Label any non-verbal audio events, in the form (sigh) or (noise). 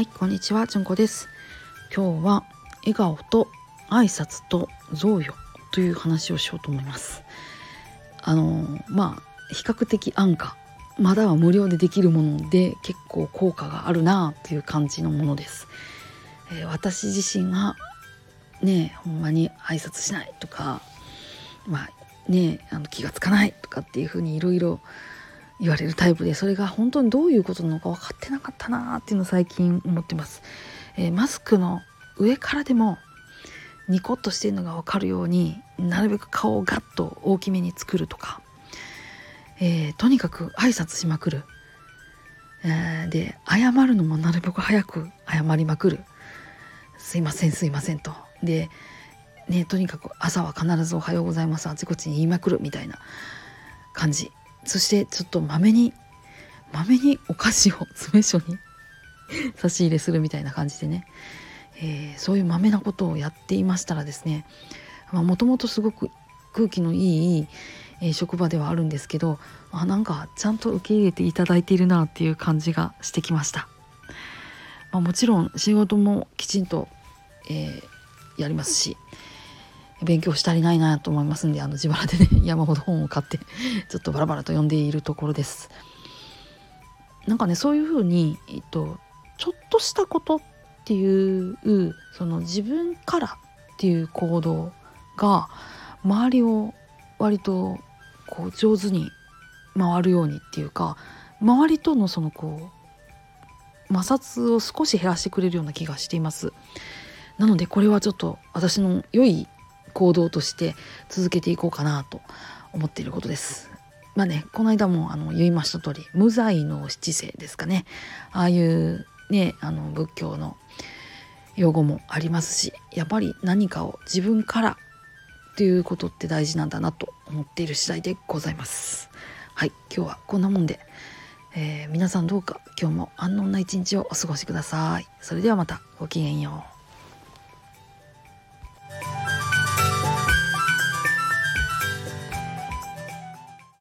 はい、こんにちは、じゅんこです。今日は笑顔と挨拶と贈与という話をしようと思います。あのまあ比較的安価、まだは無料でできるもので結構効果があるなあという感じのものです。えー私自身はねほんまに挨拶しないとか、まあねあの気がつかないとかっていうふうにいろいろ言われるタイプでそれが本当にどういうことなのか分かってなかったなっていうのを最近思ってます、えーマスクの上からでもニコッとしてるのが分かるようになるべく顔をガッと大きめに作るとか、えーとにかく挨拶しまくる、えーで謝るのもなるべく早く謝りまくる。すいませんすいませんと。でねとにかく朝は必ず「おはようございます」あちこちに言いまくるみたいな感じ。そしてちょっとまめにまめにお菓子を詰め所に (laughs) 差し入れするみたいな感じでね、えーそういうまめなことをやっていましたらですねもともとすごく空気のいい、えー職場ではあるんですけどあなんかちゃんと受け入れていただいているなっていう感じがしてきました。まあ、もちろん仕事もきちんと、えーやりますし勉強し足りないなと思いますんであの自腹でね (laughs) 山ほど本を買って (laughs) ちょっとバラバラと読んでいるところです。なんかねそういうふうに、えっと、ちょっとしたことっていうその自分からっていう行動が周りを割とこう上手に回るようにっていうか周りとのそのこう摩擦を少し減らしてくれるような気がしています。なのでこれはちょっと私の良い行動として続けていこうかなと思っていることです。まあねこの間もあの言いました通り無罪の七世ですかねああいうねあの仏教の用語もありますしやっぱり何かを自分からっていうことって大事なんだなと思っている次第でございます。はい今日はこんなもんで、えー皆さんどうか今日も安穏な一日をお過ごしください。それではまたごきげんよう。